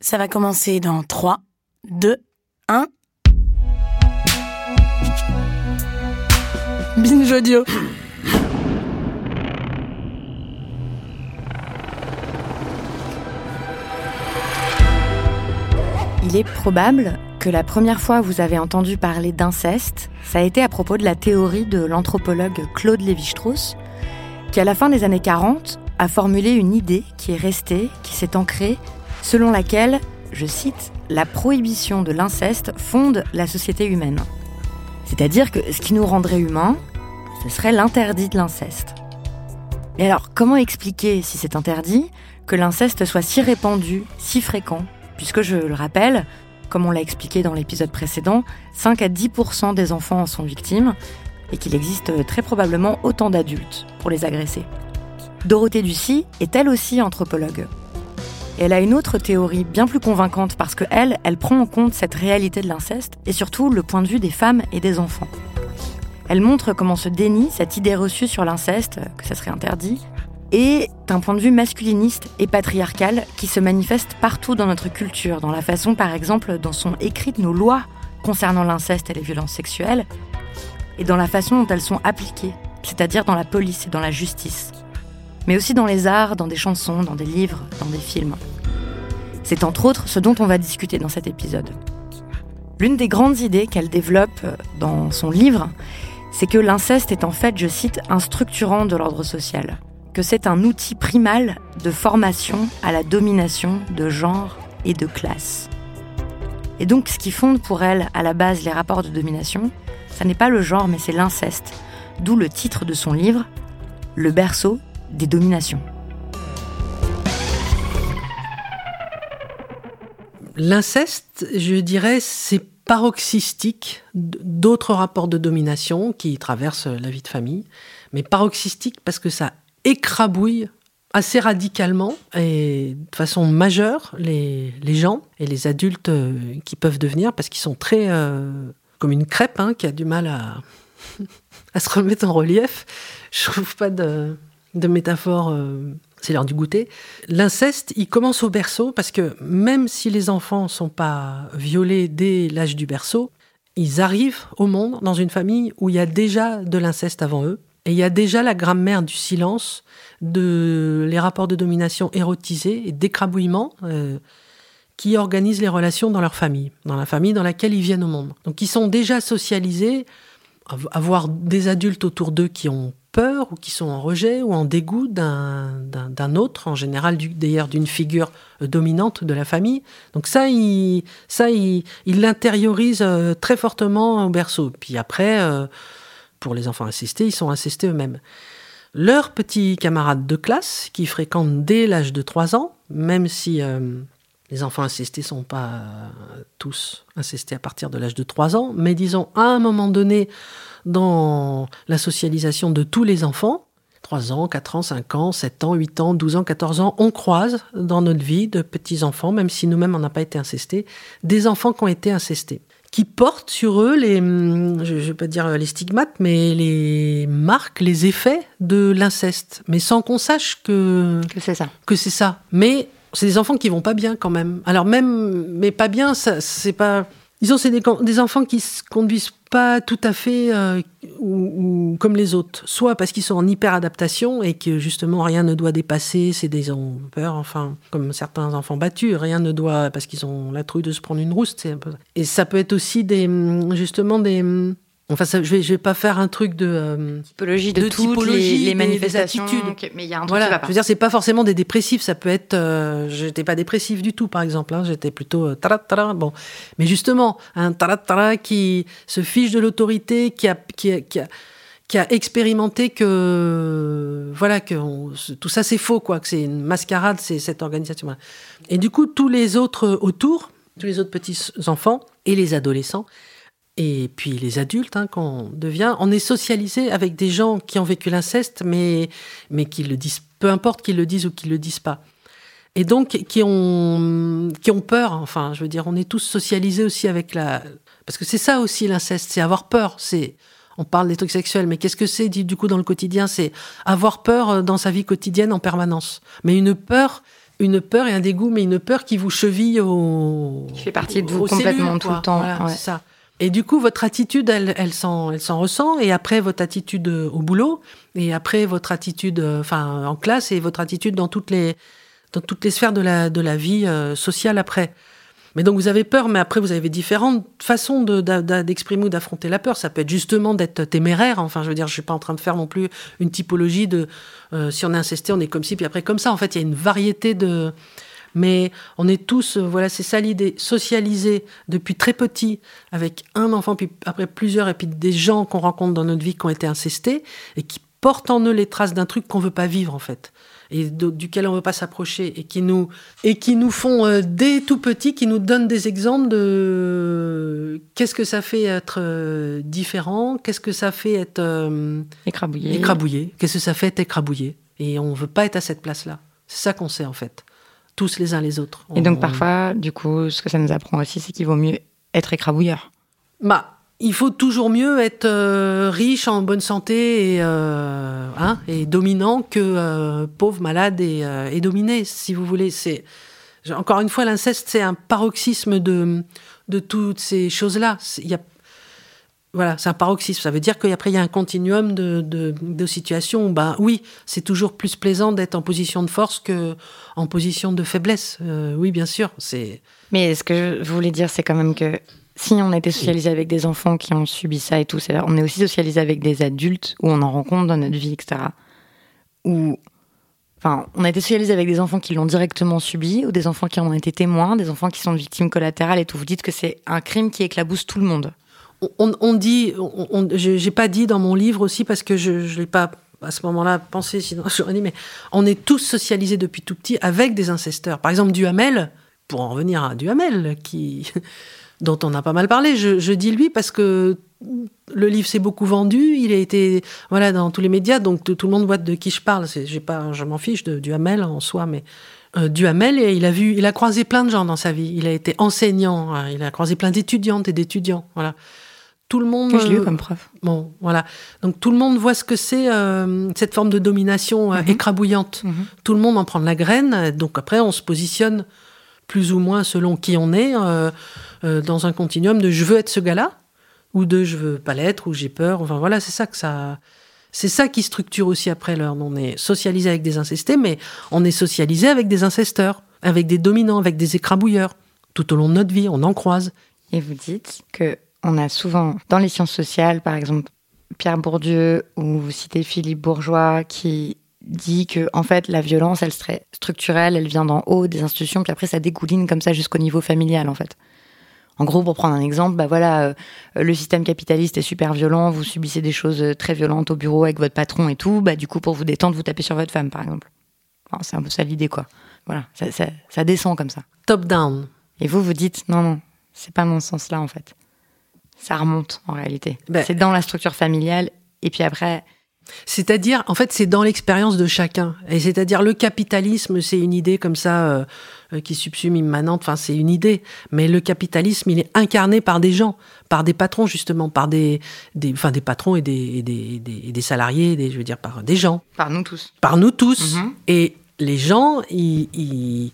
Ça va commencer dans 3, 2, 1. Binge audio. Il est probable que la première fois vous avez entendu parler d'inceste, ça a été à propos de la théorie de l'anthropologue Claude Lévi-Strauss, qui à la fin des années 40 a formulé une idée qui est restée, qui s'est ancrée, selon laquelle, je cite, la prohibition de l'inceste fonde la société humaine. C'est-à-dire que ce qui nous rendrait humains, ce serait l'interdit de l'inceste. Et alors, comment expliquer, si c'est interdit, que l'inceste soit si répandu, si fréquent? Puisque je le rappelle, comme on l'a expliqué dans l'épisode précédent, 5 à 10% des enfants en sont victimes et qu'il existe très probablement autant d'adultes pour les agresser. Dorothée Ducy est elle aussi anthropologue. Et elle a une autre théorie bien plus convaincante parce que elle, prend en compte cette réalité de l'inceste et surtout le point de vue des femmes et des enfants. Elle montre comment se dénie cette idée reçue sur l'inceste, que ça serait interdit, et un point de vue masculiniste et patriarcal qui se manifeste partout dans notre culture, dans la façon par exemple dont sont écrites nos lois concernant l'inceste et les violences sexuelles, et dans la façon dont elles sont appliquées, c'est-à-dire dans la police et dans la justice, mais aussi dans les arts, dans des chansons, dans des livres, dans des films. C'est entre autres ce dont on va discuter dans cet épisode. L'une des grandes idées qu'elle développe dans son livre, c'est que l'inceste est en fait, je cite, un structurant de l'ordre social que c'est un outil primal de formation à la domination de genre et de classe. Et donc ce qui fonde pour elle à la base les rapports de domination, ça n'est pas le genre mais c'est l'inceste, d'où le titre de son livre, Le berceau des dominations. L'inceste, je dirais, c'est paroxystique d'autres rapports de domination qui traversent la vie de famille, mais paroxystique parce que ça écrabouille assez radicalement et de façon majeure les, gens et les adultes euh, qui peuvent devenir parce qu'ils sont très euh, comme une crêpe hein, qui a du mal à, à se remettre en relief. Je trouve pas de, métaphore. Euh, c'est l'heure du goûter. L'inceste, il commence au berceau parce que même si les enfants sont pas violés dès l'âge du berceau, ils arrivent au monde dans une famille où il y a déjà de l'inceste avant eux et il y a déjà la grammaire du silence, de les rapports de domination érotisés et d'écrabouillement euh, qui organisent les relations dans leur famille, dans la famille dans laquelle ils viennent au monde. Donc ils sont déjà socialisés, avoir des adultes autour d'eux qui ont peur ou qui sont en rejet ou en dégoût d'un autre, en général d'ailleurs d'une figure euh, dominante de la famille. Donc ça, il ça, il l'intériorise euh, très fortement au berceau. Puis après, pour les enfants assistés, ils sont assistés eux-mêmes. Leurs petits camarades de classe, qui fréquentent dès l'âge de 3 ans, même si euh, les enfants assistés ne sont pas tous assistés à partir de l'âge de 3 ans, mais disons à un moment donné dans la socialisation de tous les enfants, 3 ans, 4 ans, 5 ans, 7 ans, 8 ans, 12 ans, 14 ans, on croise dans notre vie de petits-enfants, même si nous-mêmes on n'a pas été incestés, des enfants qui ont été incestés qui portent sur eux les, hum, je ne vais pas dire les stigmates, mais les marques, les effets de l'inceste, mais sans qu'on sache que que c'est ça. Que c'est ça. Mais c'est des enfants qui vont pas bien quand même. Alors même, mais pas bien, c'est pas. Disons, c'est des, enfants qui se conduisent pas tout à fait euh, ou, comme les autres. Soit parce qu'ils sont en hyper-adaptation et que justement rien ne doit dépasser, c'est des ont peur, enfin, comme certains enfants battus, rien ne doit, parce qu'ils ont la trouille de se prendre une rouste. Et ça peut être aussi des, justement des Enfin, je vais, je vais pas faire un truc de euh, typologie de, toutes les, manifestations, mais il y a un truc voilà. qui va pas. Je veux dire, c'est pas forcément des dépressifs. Ça peut être, euh, j'étais pas dépressif du tout, par exemple. Hein, j'étais plutôt euh, bon. Mais justement, un tara qui se fiche de l'autorité, qui a, qui a, qui a qui a expérimenté que voilà que tout ça c'est faux quoi que c'est une mascarade c'est cette organisation et du coup tous les autres autour tous les autres petits enfants et les adolescents et puis les adultes, hein, quand on devient, on est socialisé avec des gens qui ont vécu l'inceste, mais, mais qui le disent, peu importe qu'ils le disent ou qu'ils le disent pas. Et donc qui ont, qui ont peur, enfin, je veux dire, on est tous socialisés aussi avec la... Parce que c'est ça aussi l'inceste, c'est avoir peur, c'est... On parle des trucs sexuels, mais qu'est-ce que c'est du coup dans le quotidien? C'est avoir peur euh, dans sa vie quotidienne en permanence. Mais une peur une peur et un dégoût, mais une peur qui vous cheville au. Qui fait partie de vous complètement tout le temps. Voilà, c'est ça. Et du coup, votre attitude, elle, elle s'en, elle s'en ressent. Et après, votre attitude au boulot, et après, votre attitude, enfin, en classe, et votre attitude dans toutes les, dans toutes les sphères de la, de la vie euh, sociale après. Mais donc vous avez peur, mais après vous avez différentes façons d'exprimer ou d'affronter la peur. Ça peut être justement d'être téméraire. Enfin, je veux dire, je suis pas en train de faire non plus une typologie de euh, si on est incesté, on est comme ci, puis après comme ça. En fait, il y a une variété de. Mais on est tous, euh, voilà, c'est ça l'idée, socialiser depuis très petit avec un enfant, puis après plusieurs, et puis des gens qu'on rencontre dans notre vie qui ont été incestés et qui portent en eux les traces d'un truc qu'on veut pas vivre en fait et duquel on ne veut pas s'approcher et qui nous et qui nous font euh, dès tout petit, qui nous donnent des exemples de qu'est-ce que ça fait être euh, différent, qu'est-ce que ça fait être écrabouillé, écrabouillé, qu'est-ce que ça fait être écrabouillé. Et on veut pas être à cette place-là. C'est ça qu'on sait en fait, tous les uns les autres. Et donc parfois, du coup, ce que ça nous apprend aussi, c'est qu'il vaut mieux être écrabouilleur. Bah, il faut toujours mieux être euh, riche, en bonne santé et, euh, hein, et dominant que euh, pauvre, malade et, et, dominé, si vous voulez. C'est encore une fois l'inceste, c'est un paroxysme de de toutes ces choses-là. Il y a voilà, c'est un paroxysme. Ça veut dire qu'après, il y a un continuum de, situations où, ben, oui, c'est toujours plus plaisant d'être en position de force que en position de faiblesse. oui, bien sûr. Mais ce que je voulais dire, c'est quand même que si on a été socialisé avec des enfants qui ont subi ça et tout, on est aussi socialisé avec des adultes où on en rencontre dans notre vie, etc. Ou, enfin, on a été socialisé avec des enfants qui l'ont directement subi, ou des enfants qui en ont été témoins, des enfants qui sont victimes collatérales et tout. Vous dites que c'est un crime qui éclabousse tout le monde. On, dit, on, j'ai pas dit dans mon livre aussi parce que je, je l'ai pas à ce moment-là pensé, sinon j'aurais dit, mais on est tous socialisés depuis tout petit avec des incesteurs. Par exemple, Duhamel, pour en revenir à Duhamel, qui dont on a pas mal parlé. Je, dis lui parce que le livre s'est beaucoup vendu, il a été voilà dans tous les médias, donc tout, le monde voit de qui je parle. J'ai pas, je m'en fiche de Duhamel en soi, mais euh, Duhamel, il a vu, il a croisé plein de gens dans sa vie. Il a été enseignant, hein, il a croisé plein d'étudiantes et d'étudiants. Voilà. Tout le monde. je l'ai eu comme preuve. Bon, voilà. Donc tout le monde voit ce que c'est euh, cette forme de domination euh, mhm. écrabouillante. Mhm. Tout le monde en prend de la graine. Donc après, on se positionne plus ou moins selon qui on est, euh, euh, dans un continuum de je veux être ce gars-là, ou de je veux pas l'être, ou j'ai peur. Enfin voilà, c'est ça que ça. C'est ça qui structure aussi après l'heure. On est socialisé avec des incestés, mais on est socialisé avec des incesteurs, avec des dominants, avec des écrabouilleurs. Tout au long de notre vie, on en croise. Et vous dites que on a souvent, dans les sciences sociales, par exemple, Pierre Bourdieu, ou vous citez Philippe Bourgeois, qui dit que en fait la violence elle serait structurelle, elle vient d'en haut des institutions, puis après ça dégouline comme ça jusqu'au niveau familial en fait. En gros, pour prendre un exemple, bah voilà, euh, le système capitaliste est super violent, vous subissez des choses très violentes au bureau avec votre patron et tout, bah du coup pour vous détendre, vous tapez sur votre femme par exemple. c'est un peu ça l'idée quoi. Voilà, ça, ça, ça descend comme ça. Top down. Et vous vous dites non non, c'est pas mon sens là en fait. Ça remonte en réalité. Ben c'est dans la structure familiale et puis après c'est-à-dire, en fait, c'est dans l'expérience de chacun. Et c'est-à-dire, le capitalisme, c'est une idée comme ça euh, euh, qui subsume immanente. Enfin, c'est une idée. Mais le capitalisme, il est incarné par des gens, par des patrons justement, par des, des enfin, des patrons et des, des, des, salariés, des, je veux dire, par des gens. Par nous tous. Par nous tous. Mm-hmm. Et les gens, ils,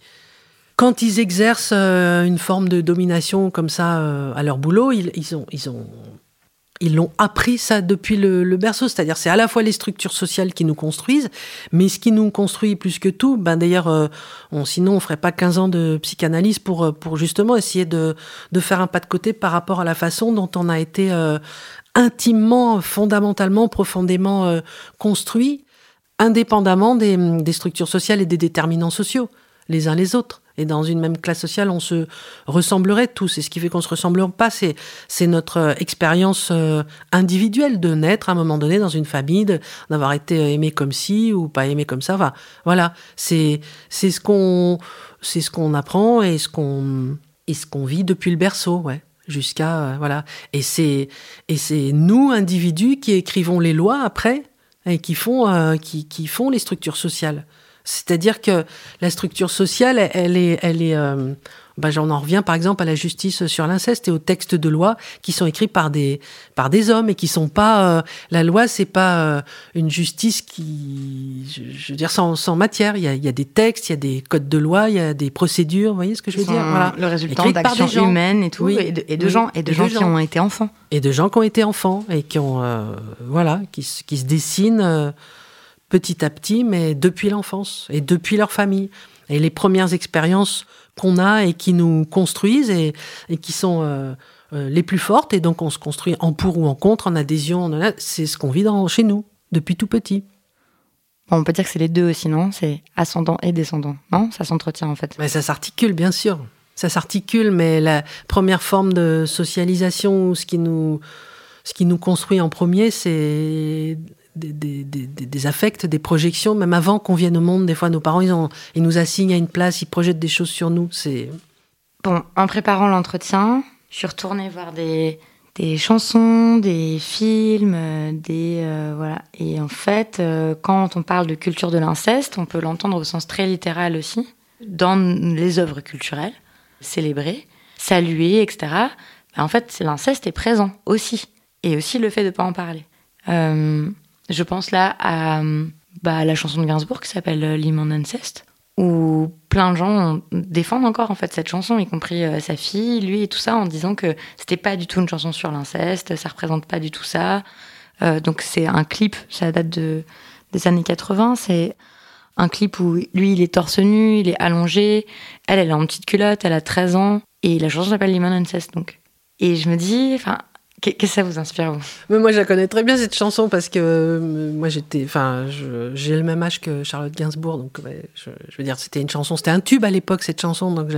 quand ils exercent euh, une forme de domination comme ça à leur boulot, ils, ont, ils ont ils l'ont appris ça depuis le, berceau, c'est-à-dire c'est à la fois les structures sociales qui nous construisent, mais ce qui nous construit plus que tout, ben d'ailleurs, euh, on, sinon on ferait pas 15 ans de psychanalyse pour, euh, justement essayer de, faire un pas de côté par rapport à la façon dont on a été euh, intimement, fondamentalement, profondément construit, indépendamment des structures sociales et des déterminants sociaux, les uns les autres. Et dans une même classe sociale, on se ressemblerait tous. Et ce qui fait qu'on se ressemble pas, c'est, notre euh, expérience euh, individuelle de naître à un moment donné dans une famille, d'avoir été aimé comme ci ou pas aimé comme ça. Enfin, voilà, c'est, ce qu'on, ce qu'on apprend et ce qu'on, et vit depuis le berceau, ouais jusqu'à euh, voilà et c'est et c'est nous individus qui écrivons les lois après et qui font qui, qui font les structures sociales c'est-à-dire que la structure sociale, elle est, elle est euh, bah, j'en en reviens par exemple à la justice sur l'inceste et aux textes de loi qui sont écrits par des par des hommes et qui sont pas euh, la loi c'est pas euh, une justice qui je, veux dire sans, sans matière. Il y, a, il y, a, des textes il y a des codes de loi il y a des procédures vous voyez ce que je veux dire? voilà. le résultat d'actions humaines et tout et, de, gens et de gens qui ont été enfants. Et de gens qui ont été enfants et qui ont euh, voilà qui, qui se dessinent petit à petit mais depuis l'enfance et depuis leur famille et les premières expériences qu'on a et qui nous construisent et, et qui sont euh, euh, les plus fortes. Et donc on se construit en pour ou en contre, en adhésion. C'est ce qu'on vit dans, chez nous depuis tout petit. on peut dire que c'est les deux aussi, non? C'est ascendant et descendant, non? Ça s'entretient en fait. Mais ça s'articule, bien sûr. Ça s'articule, mais la première forme de socialisation, ce qui nous, ce qui nous construit en premier, c'est des, des, des, affects, des projections, même avant qu'on vienne au monde. Des fois, nos parents, ils, ont, ils nous assignent à une place, ils projettent des choses sur nous. C'est bon. En préparant l'entretien, je suis retournée voir des, chansons, des films, des euh, voilà. Et en fait, euh, quand on parle de culture de l'inceste, on peut l'entendre au sens très littéral aussi dans les œuvres culturelles, célébrer, saluer, etc. Bah, en fait, l'inceste est présent aussi, et aussi le fait de pas en parler. Euh, je pense là à bah, la chanson de Gainsbourg qui s'appelle euh, Limon Ancest, où plein de gens défendent encore en fait cette chanson, y compris euh, sa fille, lui et tout ça, en disant que c'était pas du tout une chanson sur l'inceste, ça représente pas du tout ça. Euh, donc c'est un clip, ça date de, des années 80, c'est un clip où lui il est torse nu, il est allongé, elle elle est en petite culotte, elle a 13 ans, et la chanson s'appelle Limon Ancest donc. Et je me dis, enfin, Qu'est-ce que ça vous inspire vous? Moi, je la connais très bien cette chanson parce que euh, moi, j'étais, enfin, j'ai le même âge que Charlotte Gainsbourg, donc je, veux dire, c'était une chanson, c'était un tube à l'époque cette chanson, donc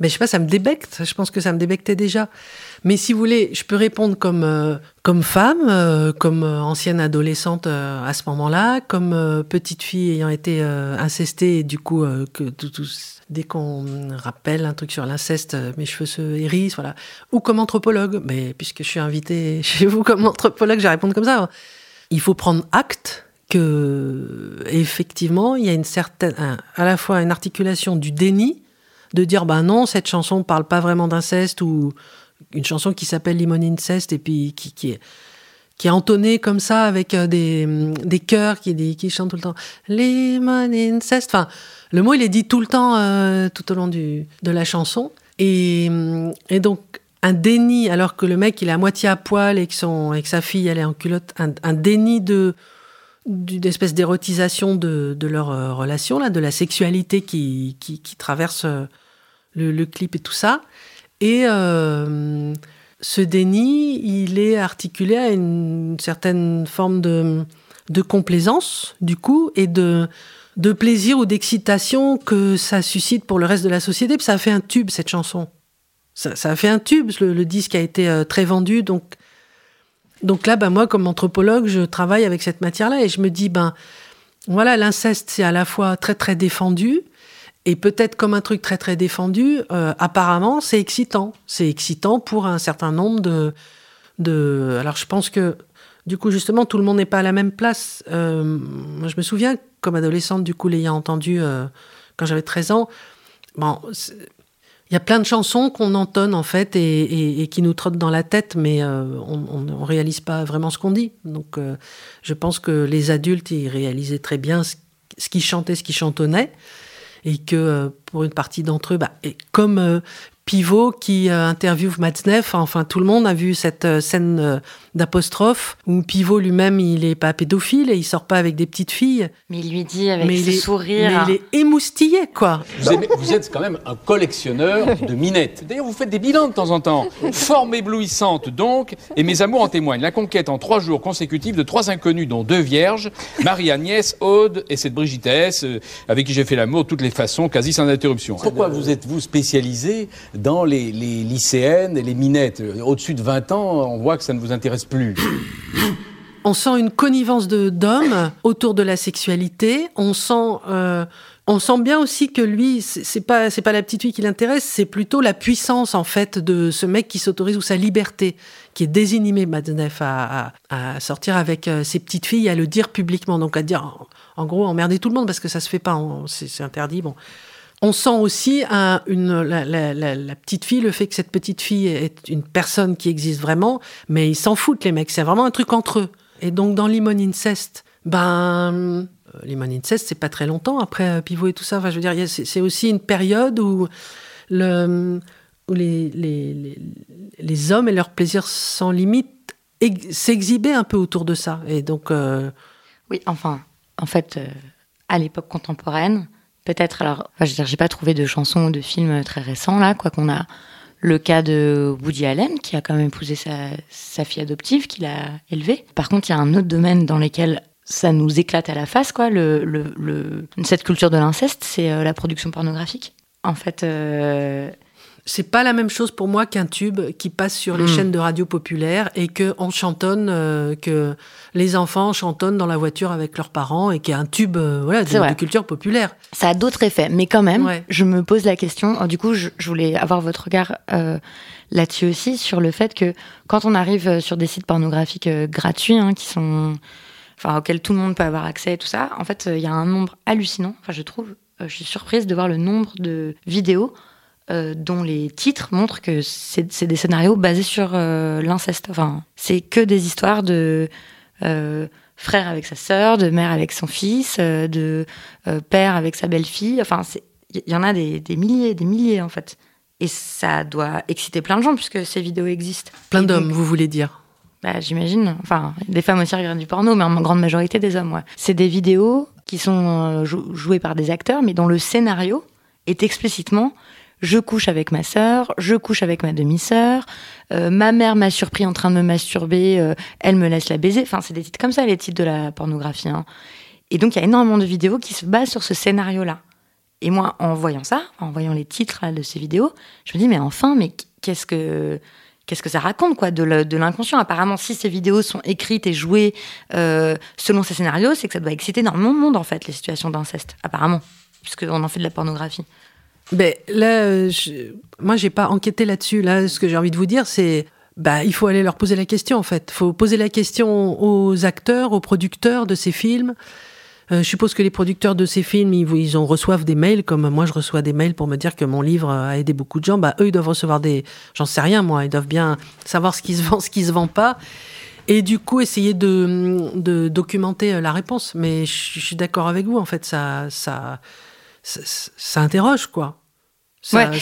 mais je sais pas, ça me débecte. Je pense que ça me débectait déjà. Mais si vous voulez, je peux répondre comme euh, comme femme, euh, comme ancienne adolescente à ce moment-là, comme petite fille ayant été incestée et du coup que tout, tout dès qu'on rappelle un truc sur l'inceste, euh, mes cheveux se hérissent, voilà. Ou comme anthropologue, mais puisque je suis invité chez vous comme anthropologue, je vais répondre comme ça. Il faut prendre acte que effectivement, il y a une certaine, à la fois une articulation du déni, de dire ben non, cette chanson parle pas vraiment d'inceste ou une chanson qui s'appelle Limon Incest et puis qui est qui est entonné comme ça avec euh, des, des chœurs qui, qui chantent tout le temps Lemon Incest. Enfin, le mot il est dit tout le temps euh, tout au long du, de la chanson. Et, et, donc un déni, alors que le mec il est à moitié à poil et que, son, et sa fille elle est en culotte, un, déni de d'une espèce d'érotisation de, de, leur euh, relation, là, de la sexualité qui, qui, traverse le, clip et tout ça. Et ce déni, il est articulé à une certaine forme de, de complaisance, du coup, et de, de plaisir ou d'excitation que ça suscite pour le reste de la société. Puis ça a fait un tube, cette chanson. Ça, ça a fait un tube, le, disque a été euh, très vendu. Donc, donc là, ben, moi, comme anthropologue, je travaille avec cette matière-là et je me dis, ben, voilà, l'inceste, c'est à la fois très, très défendu, et peut-être comme un truc très très défendu, euh, apparemment c'est excitant. C'est excitant pour un certain nombre de. Alors je pense que du coup justement tout le monde n'est pas à la même place. Euh, moi je me souviens comme adolescente du coup l'ayant entendu euh, quand j'avais 13 ans. Bon, il y a plein de chansons qu'on entonne en fait et, qui nous trottent dans la tête, mais on ne réalise pas vraiment ce qu'on dit. Donc je pense que les adultes ils réalisaient très bien ce, ce qu'ils chantaient, ce qu'ils chantonnaient et que euh, pour une partie d'entre eux, bah, comme euh, Pivot qui euh, interviewe Matzneff. Enfin, tout le monde a vu cette euh, scène euh, d'apostrophe où Pivot lui-même, il est pas pédophile et il sort pas avec des petites filles. Mais il lui dit avec ses sourires. Mais il est émoustillé, quoi. Vous, êtes quand même un collectionneur de minettes. D'ailleurs, vous faites des bilans de temps en temps. Forme éblouissante, donc, et mes amours en témoignent. La conquête en trois jours consécutifs de trois inconnus, dont deux vierges, Marie-Agnès, Aude et cette Brigitesse, avec qui j'ai fait l'amour de toutes les façons, quasi sans interruption. Pourquoi vous êtes-vous spécialisé dans les, lycéennes et les minettes. Au-dessus de 20 ans, on voit que ça ne vous intéresse plus. On sent une connivence d'hommes autour de la sexualité. On sent, euh, on sent bien aussi que lui, c'est pas, c'est pas la petite fille qui l'intéresse, c'est plutôt la puissance en fait de ce mec qui s'autorise ou sa liberté, qui est désinhimé, Madnef, à, à, sortir avec euh, ses petites filles, à le dire publiquement, donc à dire, en, gros, emmerder tout le monde parce que ça se fait pas, c'est interdit. Bon, on sent aussi un, une, la, petite fille, le fait que cette petite fille est une personne qui existe vraiment, mais ils s'en foutent, les mecs. C'est vraiment un truc entre eux. Et donc, dans Limon Incest, ben, euh, Limon Incest, c'est pas très longtemps après euh, Pivot et tout ça. Enfin, je veux dire, c'est aussi une période où, le, où les, hommes et leur plaisir sans limite s'exhibaient un peu autour de ça. Et donc. Euh... Oui, enfin, en fait, à l'époque contemporaine, peut-être. Alors, enfin, je veux dire, j'ai pas trouvé de chansons ou de films très récents là, quoi qu'on a le cas de Woody Allen, qui a quand même épousé sa, fille adoptive, qu'il a élevée. Par contre, il y a un autre domaine dans lequel ça nous éclate à la face, quoi. Cette culture de l'inceste, c'est euh, la production pornographique. En fait, euh, c'est pas la même chose pour moi qu'un tube qui passe sur les mmh. chaînes de radio populaires et que on chantonne, euh, que les enfants chantonnent dans la voiture avec leurs parents et qui est un tube euh, voilà, de, de, culture populaire. Ça a d'autres effets, mais quand même, ouais. je me pose la question. Oh, du coup, je, je, voulais avoir votre regard euh, là-dessus aussi sur le fait que quand on arrive sur des sites pornographiques gratuits, hein, qui sont, enfin, auxquels tout le monde peut avoir accès et tout ça, en fait, il y a un nombre hallucinant. Enfin, je trouve, je suis surprise de voir le nombre de vidéos euh, dont les titres montrent que c'est des scénarios basés sur euh, l'inceste. Enfin, c'est que des histoires de euh, frère avec sa sœur, de mère avec son fils, de père avec sa belle-fille. Enfin, il y en a des, des, milliers, des milliers en fait. Et ça doit exciter plein de gens puisque ces vidéos existent. Plein d'hommes, vous voulez dire bah, J'imagine. Enfin, des femmes aussi regardent du porno, mais en grande majorité des hommes. Ouais. C'est des vidéos qui sont jouées par des acteurs, mais dont le scénario est explicitement je couche avec ma sœur, je couche avec ma demi-sœur, euh, ma mère m'a surpris en train de me masturber, euh, elle me laisse la baiser. Enfin, c'est des titres comme ça, les titres de la pornographie. Hein. Et donc, il y a énormément de vidéos qui se basent sur ce scénario-là. Et moi, en voyant ça, en voyant les titres de ces vidéos, je me dis, mais enfin, mais qu'est-ce que qu'est-ce que ça raconte quoi de l'inconscient? Apparemment, si ces vidéos sont écrites et jouées euh, selon ces scénarios, c'est que ça doit exciter énormément de monde en fait les situations d'inceste. Apparemment, puisqu'on en fait de la pornographie. Ben, là, je, moi, j'ai pas enquêté là-dessus. Là, ce que j'ai envie de vous dire, c'est. Bah, il faut aller leur poser la question, en fait. Il faut poser la question aux acteurs, aux producteurs de ces films. Euh, je suppose que les producteurs de ces films, ils, ils en reçoivent des mails, comme moi je reçois des mails pour me dire que mon livre a aidé beaucoup de gens. Bah, eux, ils doivent recevoir des. J'en sais rien, moi. Ils doivent bien savoir ce qui se vend, ce qui se vend pas. Et du coup, essayer de, documenter la réponse. Mais je, suis d'accord avec vous, en fait, ça, ça, ça interroge, quoi. Ça, ouais,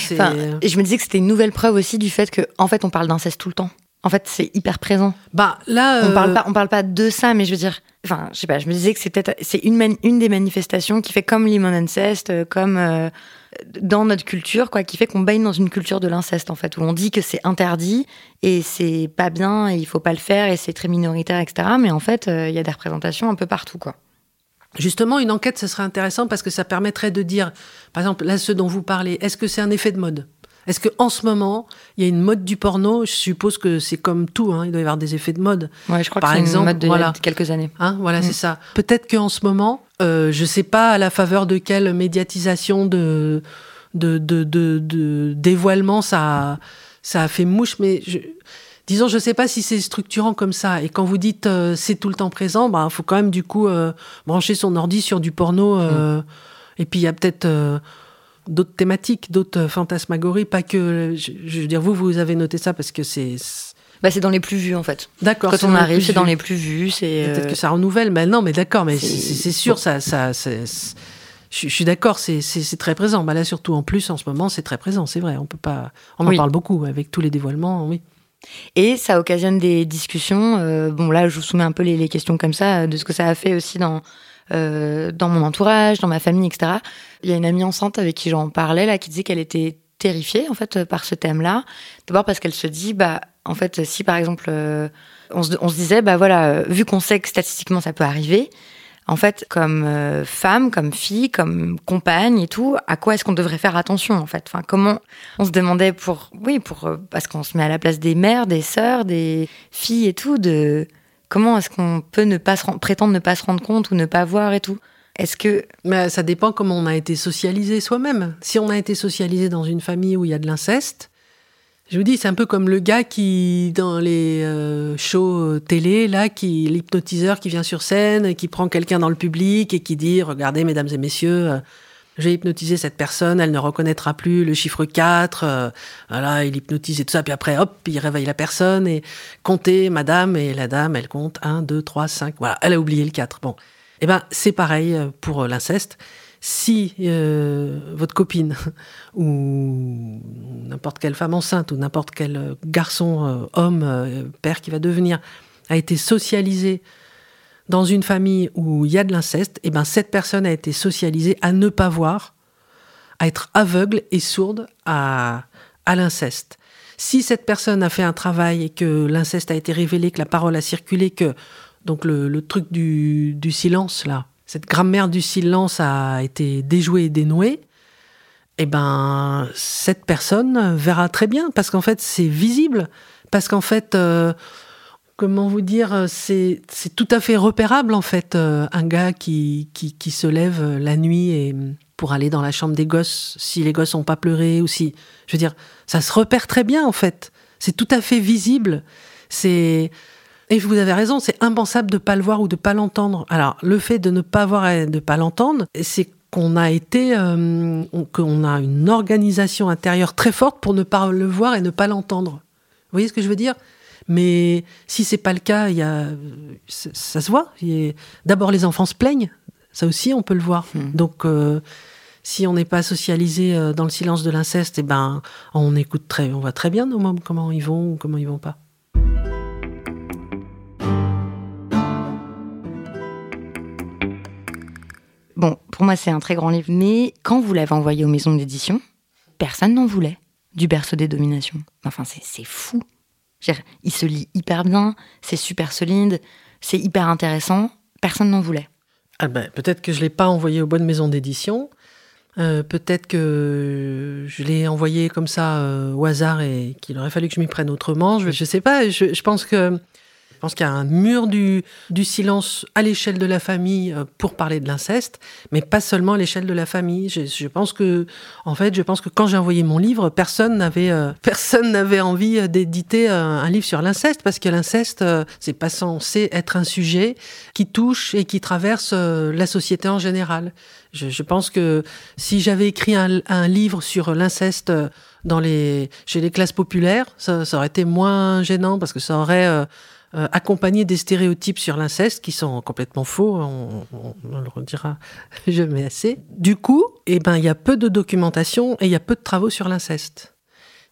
et je me disais que c'était une nouvelle preuve aussi du fait que, en fait, on parle d'inceste tout le temps. En fait, c'est hyper présent. Bah là, euh... on parle pas, on parle pas de ça, mais je veux dire, enfin, je sais pas. Je me disais que c'est peut-être, c'est une une des manifestations qui fait comme Incest, euh, comme euh, dans notre culture, quoi, qui fait qu'on baigne dans une culture de l'inceste, en fait, où on dit que c'est interdit et c'est pas bien et il faut pas le faire et c'est très minoritaire, etc. Mais en fait, euh, il y a des représentations un peu partout, quoi. Justement, une enquête, ce serait intéressant parce que ça permettrait de dire, par exemple, là, ce dont vous parlez, est-ce que c'est un effet de mode? Est-ce qu'en ce moment, il y a une mode du porno? Je suppose que c'est comme tout, hein, il doit y avoir des effets de mode. Ouais, je crois par que c'est exemple, une mode de voilà. quelques années. Hein, voilà, mmh. c'est ça. Peut-être qu'en ce moment, euh, je sais pas à la faveur de quelle médiatisation de, de, de, de, de dévoilement ça a, ça a fait mouche, mais je, disons, je ne sais pas si c'est structurant comme ça. Et quand vous dites euh, c'est tout le temps présent, il bah, faut quand même du coup euh, brancher son ordi sur du porno. Euh, mmh. Et puis il y a peut-être d'autres thématiques, d'autres fantasmagories, pas que. Je, je, veux dire, vous, vous avez noté ça parce que c'est. Bah, c'est dans les plus vus en fait. D'accord. Quand on arrive, c'est dans les plus vus. C'est peut-être que ça renouvelle. Mais non, mais d'accord, mais c'est sûr, bon. ça, ça, je, je suis d'accord, c'est très présent. Bah là, surtout en plus, en ce moment, c'est très présent. C'est vrai. On peut pas. On en oui. parle beaucoup avec tous les dévoilements. Oui. Et ça occasionne des discussions. Euh, bon, là, je vous soumets un peu les, questions comme ça, de ce que ça a fait aussi dans, euh, dans mon entourage, dans ma famille, etc. Il y a une amie enceinte avec qui j'en parlais, là, qui disait qu'elle était terrifiée, en fait, par ce thème-là. D'abord parce qu'elle se dit, bah, en fait, si par exemple, euh, on, se, on se disait, bah voilà, vu qu'on sait que statistiquement ça peut arriver, en fait, comme euh, femme, comme fille, comme compagne et tout, à quoi est-ce qu'on devrait faire attention en fait? Enfin, comment on se demandait pour, oui, pour euh, parce qu'on se met à la place des mères, des sœurs, des filles et tout, de comment est-ce qu'on peut ne pas se prétendre ne pas se rendre compte ou ne pas voir et tout? Est-ce que Mais ça dépend comment on a été socialisé soi-même. Si on a été socialisé dans une famille où il y a de l'inceste, je vous dis, c'est un peu comme le gars qui, dans les euh, shows télé, là, qui, l'hypnotiseur qui vient sur scène, qui prend quelqu'un dans le public et qui dit, regardez, mesdames et messieurs, euh, j'ai hypnotisé cette personne, elle ne reconnaîtra plus le chiffre 4, euh, voilà, il hypnotise et tout ça, puis après, hop, il réveille la personne et comptez, madame, et la dame, elle compte 1, 2, 3, 5, voilà, elle a oublié le 4. Bon, eh ben, c'est pareil pour l'inceste. Si euh, votre copine ou n'importe quelle femme enceinte ou n'importe quel garçon, euh, homme, euh, père qui va devenir, a été socialisé dans une famille où il y a de l'inceste, eh ben cette personne a été socialisée à ne pas voir, à être aveugle et sourde à, l'inceste. Si cette personne a fait un travail et que l'inceste a été révélé, que la parole a circulé, que donc le, le truc du, du, silence là, cette grammaire du silence a été déjouée et dénouée, eh ben cette personne verra très bien parce qu'en fait c'est visible, parce qu'en fait euh, comment vous dire, c'est tout à fait repérable en fait, euh, un gars qui, qui, se lève la nuit et pour aller dans la chambre des gosses, si les gosses n'ont pas pleuré ou si, je veux dire, ça se repère très bien en fait. C'est tout à fait visible. C'est et vous avez raison, c'est impensable de pas le voir ou de pas l'entendre. Alors le fait de ne pas voir et de pas l'entendre, c'est qu'on a été, euh, qu'on a une organisation intérieure très forte pour ne pas le voir et ne pas l'entendre. Vous voyez ce que je veux dire? Mais si c'est pas le cas, il y a, ça, se voit. D'abord, les enfants se plaignent. Ça aussi, on peut le voir. Hmm. Donc, euh, si on n'est pas socialisé euh, dans le silence de l'inceste, eh ben, on écoute très, on voit très bien nos mômes comment ils vont ou comment ils vont pas. Bon, pour moi, c'est un très grand livre, mais quand vous l'avez envoyé aux maisons d'édition, personne n'en voulait. Du berceau des dominations. Enfin, c'est fou. Il se lit hyper bien, c'est super solide, c'est hyper intéressant. Personne n'en voulait. Ah ben, peut-être que je ne l'ai pas envoyé aux bonnes maisons d'édition. Euh, peut-être que je l'ai envoyé comme ça euh, au hasard et qu'il aurait fallu que je m'y prenne autrement. Je ne sais pas. je pense que je pense qu'il y a un mur du, silence à l'échelle de la famille euh, pour parler de l'inceste, mais pas seulement à l'échelle de la famille. Je, je, pense que, en fait, je pense que quand j'ai envoyé mon livre, personne n'avait, euh, personne n'avait envie euh, d'éditer un, livre sur l'inceste parce que l'inceste, c'est pas censé être un sujet qui touche et qui traverse la société en général. Je, je pense que si j'avais écrit un, livre sur l'inceste dans les, chez les classes populaires, ça, aurait été moins gênant parce que ça aurait euh, accompagné des stéréotypes sur l'inceste qui sont complètement faux, on, on, le redira jamais assez. Du coup, eh ben, il y a peu de documentation et il y a peu de travaux sur l'inceste.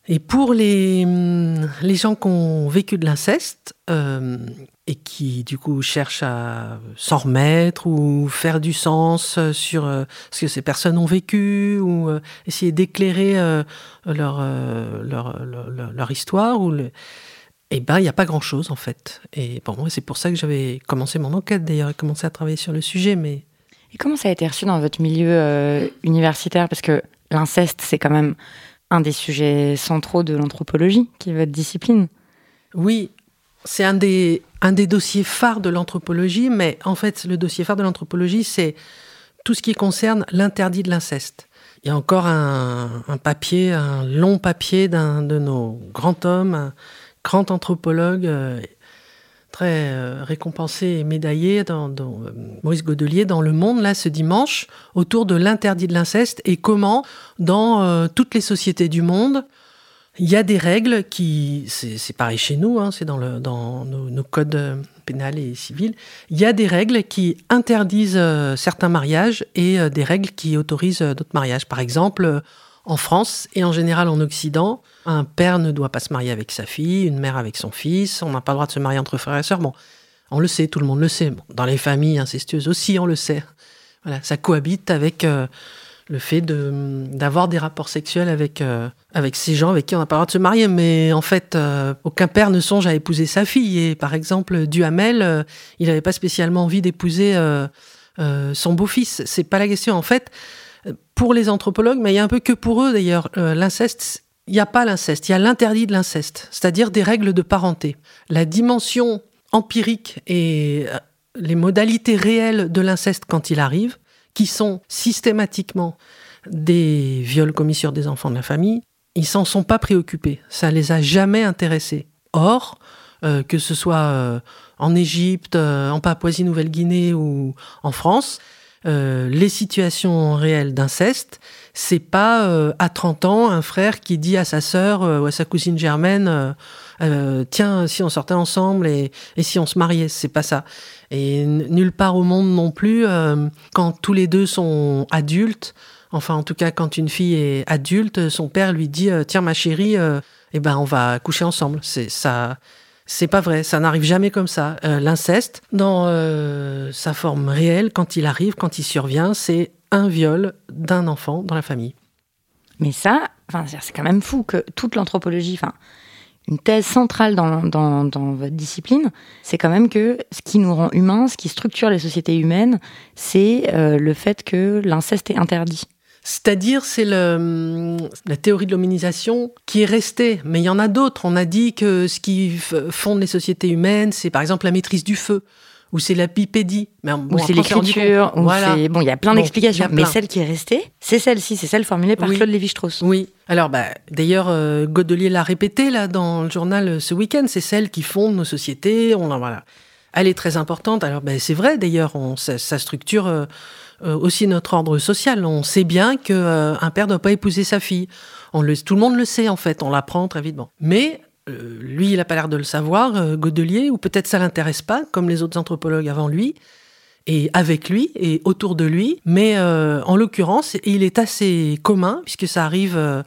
Et pour les, hum, les gens qui ont vécu de l'inceste euh, et qui du coup cherchent à s'en remettre ou faire du sens sur euh, ce que ces personnes ont vécu ou essayer d'éclairer leur, leur, leur, histoire ou eh ben, il n'y a pas grand-chose en fait. Et bon, c'est pour ça que j'avais commencé mon enquête d'ailleurs, commencé à travailler sur le sujet. Mais et comment ça a été reçu dans votre milieu euh, universitaire? Parce que l'inceste, c'est quand même un des sujets centraux de l'anthropologie, qui est votre discipline. Oui, c'est un des, un des dossiers phares de l'anthropologie, mais en fait, le dossier phare de l'anthropologie, c'est tout ce qui concerne l'interdit de l'inceste. Il y a encore un, un, papier, un long papier d'un de nos grands hommes, grand anthropologue euh, très euh, récompensé et médaillé euh, Maurice Godelier dans Le Monde là ce dimanche autour de l'interdit de l'inceste et comment dans toutes les sociétés du monde il y a des règles qui c'est pareil chez nous hein, c'est dans nos, nos codes pénals et civils il y a des règles qui interdisent certains mariages et des règles qui autorisent d'autres mariages. Par exemple en France et en général en Occident, un père ne doit pas se marier avec sa fille, une mère avec son fils, on n'a pas le droit de se marier entre frères et sœurs. Bon, on le sait, tout le monde le sait. Dans les familles incestueuses aussi, on le sait. Voilà, ça cohabite avec euh, le fait d'avoir des rapports sexuels avec euh, avec ces gens avec qui on n'a pas le droit de se marier. Mais en fait, euh, aucun père ne songe à épouser sa fille. Et par exemple, Duhamel, il n'avait pas spécialement envie d'épouser son beau-fils. C'est pas la question. En fait, pour les anthropologues, mais il y a un peu que pour eux d'ailleurs, l'inceste, il n'y a pas l'inceste, il y a l'interdit de l'inceste, c'est-à-dire des règles de parenté. La dimension empirique et euh, les modalités réelles de l'inceste quand il arrive, qui sont systématiquement des viols commis sur des enfants de la famille, ils s'en sont pas préoccupés. Ça les a jamais intéressés. Or, euh, que ce soit euh, en Égypte, en Papouasie-Nouvelle-Guinée ou en France, euh, les situations réelles d'inceste, c'est pas euh, à 30 ans un frère qui dit à sa sœur ou à sa cousine germaine tiens si on sortait ensemble et, et si on se mariait, c'est pas ça. Et nulle part au monde non plus quand tous les deux sont adultes, enfin en tout cas quand une fille est adulte, son père lui dit tiens ma chérie eh ben on va coucher ensemble. C'est ça c'est pas vrai, ça n'arrive jamais comme ça. Euh, l'inceste, dans euh, sa forme réelle, quand il arrive, quand il survient, c'est un viol d'un enfant dans la famille. Mais ça, c'est quand même fou que toute l'anthropologie, une thèse centrale dans, dans, votre discipline, c'est quand même que ce qui nous rend humains, ce qui structure les sociétés humaines, c'est euh, le fait que l'inceste est interdit. C'est-à-dire, c'est la théorie de l'hominisation qui est restée. Mais il y en a d'autres. On a dit que ce qui fonde les sociétés humaines, c'est par exemple la maîtrise du feu ou c'est la pipédie. ou c'est l'écriture. Voilà. Bon, il y a plein d'explications. Mais celle qui est restée, c'est celle-ci, c'est celle formulée par Claude Lévi-Strauss. Oui. Alors, bah, d'ailleurs, euh, Godelier l'a répété là dans le journal euh, ce week-end. C'est celle qui fonde nos sociétés. On voilà. Elle est très importante. Alors, bah, c'est vrai. D'ailleurs, ça, ça, structure. Euh, euh, aussi notre ordre social. On sait bien qu'un euh, père ne doit pas épouser sa fille. Tout le monde le sait en fait, on l'apprend très vite. Mais euh, lui, il n'a pas l'air de le savoir, Godelier, ou peut-être ça l'intéresse pas, comme les autres anthropologues avant lui, et avec lui, et autour de lui. Mais en l'occurrence, il est assez commun, puisque ça arrive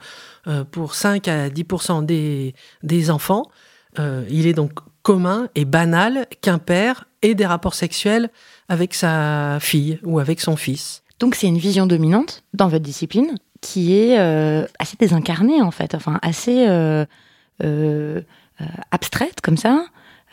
pour 5 à 10 des, des enfants. il est donc commun et banal qu'un père ait des rapports sexuels avec sa fille ou avec son fils. Donc c'est une vision dominante dans votre discipline qui est euh, assez désincarnée en fait, enfin assez euh, euh, abstraite comme ça,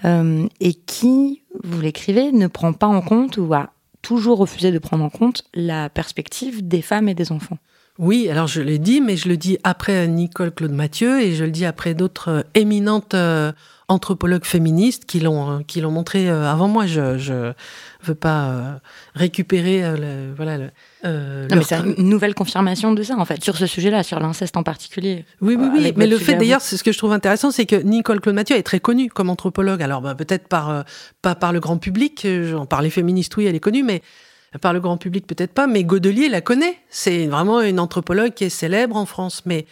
et qui, vous l'écrivez, ne prend pas en compte ou a toujours refusé de prendre en compte la perspective des femmes et des enfants. Oui, alors je l'ai dit, mais je le dis après Nicole Claude Mathieu et je le dis après d'autres éminentes anthropologues féministes qui l'ont qui l'ont montré avant moi. Je, je veux pas euh, récupérer euh, le, voilà le, euh, mais c'est une nouvelle confirmation de ça en fait sur ce sujet-là, sur l'inceste en particulier. Oui, oui, oui. Mais le fait d'ailleurs, c'est ce que je trouve intéressant, c'est que Nicole Claude Mathieu est très connue comme anthropologue. Alors bah, peut-être par pas par le grand public, par les féministes, oui, elle est connue, mais par le grand public peut-être pas. Mais Godelier la connaît. C'est vraiment une anthropologue qui est célèbre en France, mais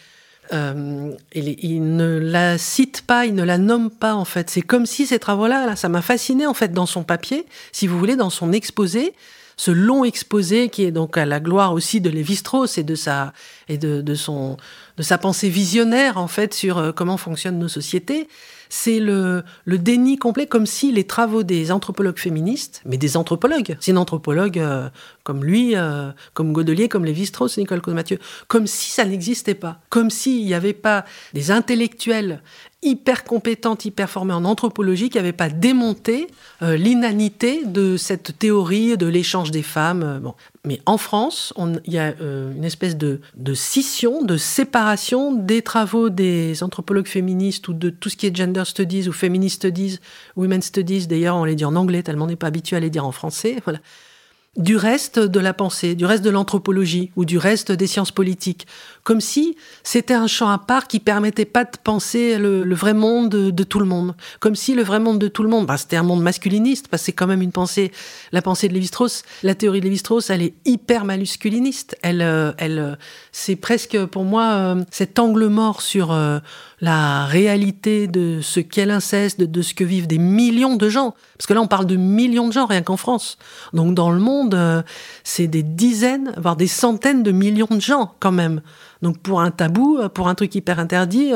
euh, il, ne la cite pas, il ne la nomme pas en fait. C'est comme si ces travaux-là, là, ça m'a fasciné en fait dans son papier, si vous voulez, dans son exposé, ce long exposé qui est donc à la gloire aussi de Lévi-Strauss et de sa et de, de, son de sa pensée visionnaire en fait sur euh, comment fonctionnent nos sociétés c'est le, déni complet, comme si les travaux des anthropologues féministes, mais des anthropologues, c'est une anthropologue euh, comme lui, euh, comme Godelier, comme Lévi-Strauss, Nicole Caude-Mathieu, comme si ça n'existait pas, comme s'il n'y avait pas des intellectuels hyper compétente, hyper formée en anthropologie, qui n'avait pas démonté euh, l'inanité de cette théorie de l'échange des femmes. Euh, bon. Mais en France, il y a euh, une espèce de, de, scission, de séparation des travaux des anthropologues féministes ou de tout ce qui est gender studies ou feminist studies, women studies. D'ailleurs, on les dit en anglais, tellement on n'est pas habitué à les dire en français. du reste de la pensée, du reste de l'anthropologie ou du reste des sciences politiques, comme si c'était un champ à part qui permettait pas de penser le, vrai monde de, tout le monde, comme si le vrai monde de tout le monde, bah, c'était un monde masculiniste, parce que c'est quand même une pensée, la pensée de Lévi-Strauss, la théorie de Lévi-Strauss, elle est hyper masculiniste, elle, euh, elle, euh, c'est presque pour moi euh, cet angle mort sur la réalité de ce qu'est l'inceste, de, ce que vivent des millions de gens. Parce que là, on parle de millions de gens, rien qu'en France. Donc dans le monde, euh, c'est des dizaines, voire des centaines de millions de gens quand même. Donc pour un tabou, euh, pour un truc hyper interdit,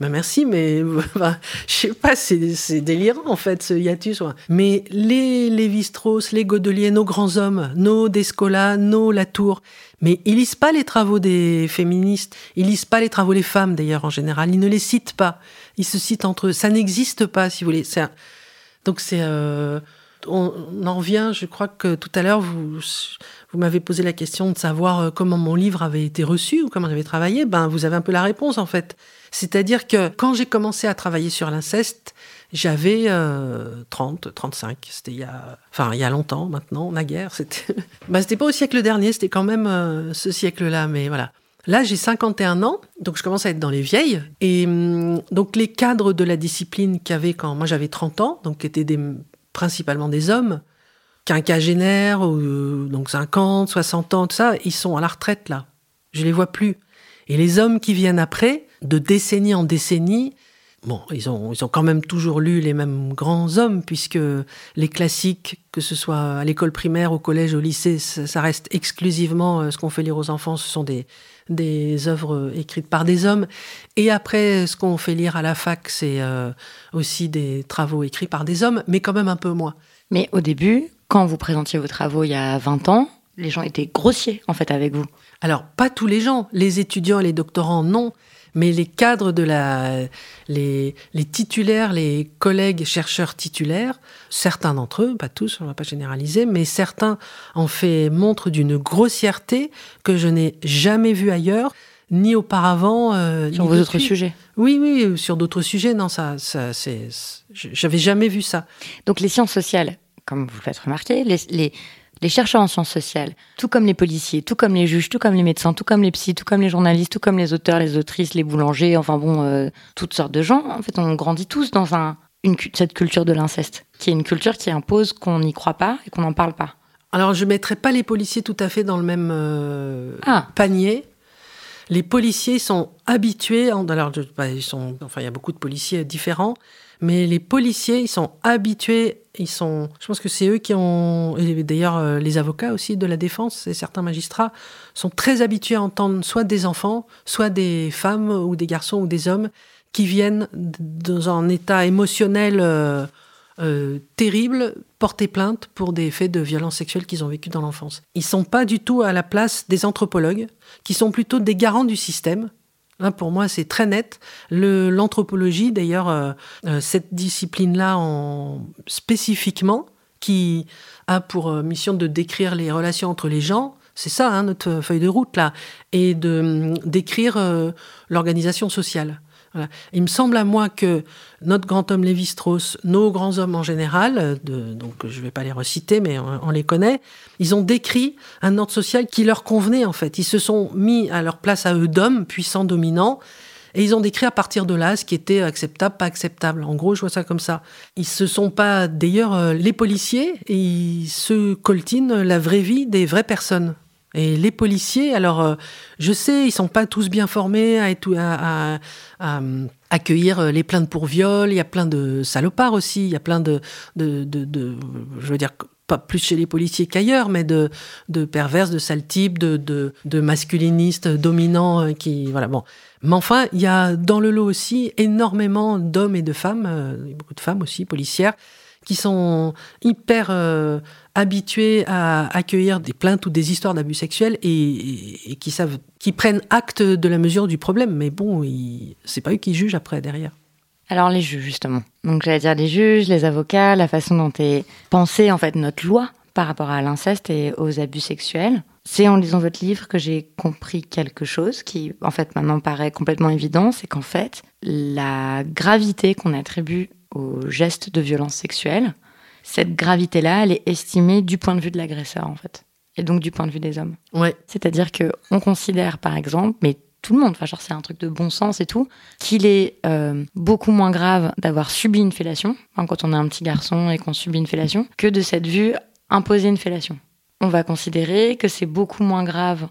ben merci, mais bah, je sais pas, c'est délirant en fait ce hiatus. Mais les Lévi-Strauss, les Godelier, nos grands hommes, nos Descola, nos Latour, mais ils lisent pas les travaux des féministes, ils lisent pas les travaux des femmes d'ailleurs en général, ils ne les citent pas, ils se citent entre eux, ça n'existe pas si vous voulez. Donc c'est... on en revient, je crois que tout à l'heure, vous, vous m'avez posé la question de savoir euh, comment mon livre avait été reçu ou comment j'avais travaillé. Ben, vous avez un peu la réponse en fait. C'est-à-dire que quand j'ai commencé à travailler sur l'inceste, j'avais 30, euh, 35. C'était il y a, enfin, il y a longtemps maintenant, naguère. C'était, c'était pas au siècle dernier, c'était quand même euh, ce siècle-là, mais voilà. Là, j'ai 51 ans, donc je commence à être dans les vieilles. Et hum, donc, les cadres de la discipline qu'avait quand moi j'avais 30 ans, donc étaient des, principalement des hommes, quinquagénaires, ou, donc 50, 60 ans, tout ça, ils sont à la retraite là. Je les vois plus. Et les hommes qui viennent après, de décennie en décennie, bon, ils ont, ils ont quand même toujours lu les mêmes grands hommes, puisque les classiques, que ce soit à l'école primaire, au collège, au lycée, ça, ça reste exclusivement euh, ce qu'on fait lire aux enfants, ce sont des, des œuvres écrites par des hommes. Et après, ce qu'on fait lire à la fac, c'est euh, aussi des travaux écrits par des hommes, mais quand même un peu moins. Mais au début, quand vous présentiez vos travaux il y a 20 ans, les gens étaient grossiers en fait avec vous. Alors, pas tous les gens, les étudiants les doctorants, non. Mais les cadres de la, les, les titulaires, les collègues chercheurs titulaires, certains d'entre eux, pas tous, on ne va pas généraliser, mais certains en fait montre d'une grossièreté que je n'ai jamais vue ailleurs, ni auparavant. Euh, Sur ni vos autres sujets. Oui, oui, sur d'autres sujets, non, ça, ça c'est, j'avais jamais vu ça. Donc les sciences sociales, comme vous le faites remarquer, les, les, les chercheurs en sciences sociales, tout comme les policiers, tout comme les juges, tout comme les médecins, tout comme les psys, tout comme les journalistes, tout comme les auteurs, les autrices, les boulangers, enfin bon, euh, toutes sortes de gens, en fait, on grandit tous dans un, une, cette culture de l'inceste, qui est une culture qui impose qu'on n'y croit pas et qu'on n'en parle pas. Alors, je mettrais pas les policiers tout à fait dans le même euh, Ah. panier. Les policiers sont habitués, en- alors je- bah, ils sont, enfin il y a beaucoup de policiers différents, mais les policiers ils sont habitués, ils sont, je pense que c'est eux qui ont, et d'ailleurs euh, les avocats aussi de la défense et certains magistrats sont très habitués à entendre soit des enfants, soit des femmes ou des garçons ou des hommes qui viennent dans un état émotionnel euh, euh, terrible porter plainte pour des faits de violence sexuelle qu'ils ont vécu dans l'enfance. Ils sont pas du tout à la place des anthropologues, qui sont plutôt des garants du système. Là, pour moi, c'est très net. L'anthropologie, d'ailleurs, euh, euh, cette discipline-là en, spécifiquement, qui a pour euh, mission de décrire les relations entre les gens, c'est ça, hein, notre feuille de route, là, et de hum, décrire l'organisation sociale. Il me semble à moi que notre grand homme Lévi-Strauss, nos grands hommes en général, donc je ne vais pas les reciter, mais on, les connaît, ils ont décrit un ordre social qui leur convenait en fait. Ils se sont mis à leur place à eux d'hommes, puissants, dominants, et ils ont décrit à partir de là ce qui était acceptable, pas acceptable. En gros, je vois ça comme ça. Ils se sont pas, d'ailleurs, euh, les policiers, ils se coltinent la vraie vie des vraies personnes. Et les policiers, alors, euh, je sais, ils sont pas tous bien formés à, accueillir euh, les plaintes pour viol. Il y a plein de salopards aussi. Il y a plein de, je veux dire, pas plus chez les policiers qu'ailleurs, mais de, de perverses, de sales types, de, de, masculinistes dominants euh, qui, voilà, bon. Mais enfin, il y a dans le lot aussi énormément d'hommes et de femmes, beaucoup de femmes aussi, policières, qui sont hyper euh, habitués à accueillir des plaintes ou des histoires d'abus sexuels et, qui savent, qui prennent acte de la mesure du problème. Mais bon, c'est pas eux qui jugent après derrière. Alors les juges justement. Donc j'allais dire les juges, les avocats, la façon dont est pensée en fait notre loi par rapport à l'inceste et aux abus sexuels. C'est en lisant votre livre que j'ai compris quelque chose qui en fait maintenant paraît complètement évident, c'est qu'en fait la gravité qu'on attribue aux gestes de violence sexuelle, cette gravité-là, elle est estimée du point de vue de l'agresseur en fait, et donc du point de vue des hommes. Ouais. C'est-à-dire que on considère, par exemple, mais tout le monde, enfin, genre c'est un truc de bon sens et tout, qu'il est euh, beaucoup moins grave d'avoir subi une fellation, hein, quand on est un petit garçon et qu'on subit une fellation, que de cette vue imposer une fellation. On va considérer que c'est beaucoup moins grave